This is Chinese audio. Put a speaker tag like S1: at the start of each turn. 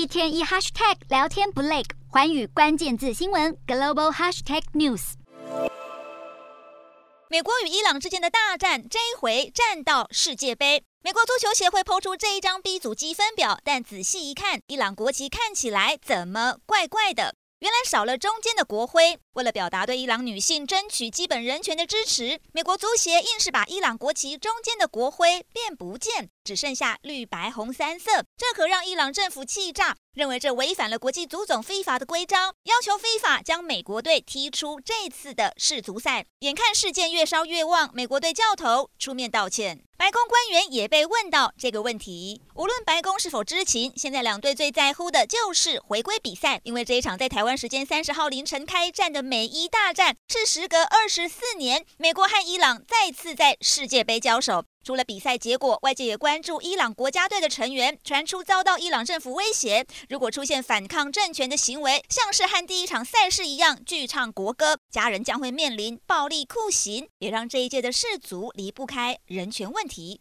S1: 一天一 hashtag 聊天不累，环宇关键字新闻 global hashtag news。
S2: 美国与伊朗之间的大战，这一回战到世界杯。美国足球协会抛出这一张 B 组积分表，但仔细一看，伊朗国旗看起来怎么怪怪的？原来少了中间的国徽。为了表达对伊朗女性争取基本人权的支持，美国足协硬是把伊朗国旗中间的国徽变不见，只剩下绿白红三色。这可让伊朗政府气炸，认为这违反了国际足总非法的规章，要求非法将美国队踢出这次的世足赛。眼看事件越烧越旺，美国队教头出面道歉。白宫官员也被问到这个问题，无论白宫是否知情，现在两队最在乎的就是回归比赛，因为这一场在台湾时间三十号凌晨开战的美伊大战，是时隔二十四年，美国和伊朗再次在世界杯交手。除了比赛结果，外界也关注伊朗国家队的成员传出遭到伊朗政府威胁，如果出现反抗政权的行为，像是和第一场赛事一样拒唱国歌，家人将会面临暴力酷刑，也让这一届的世足离不开人权问题。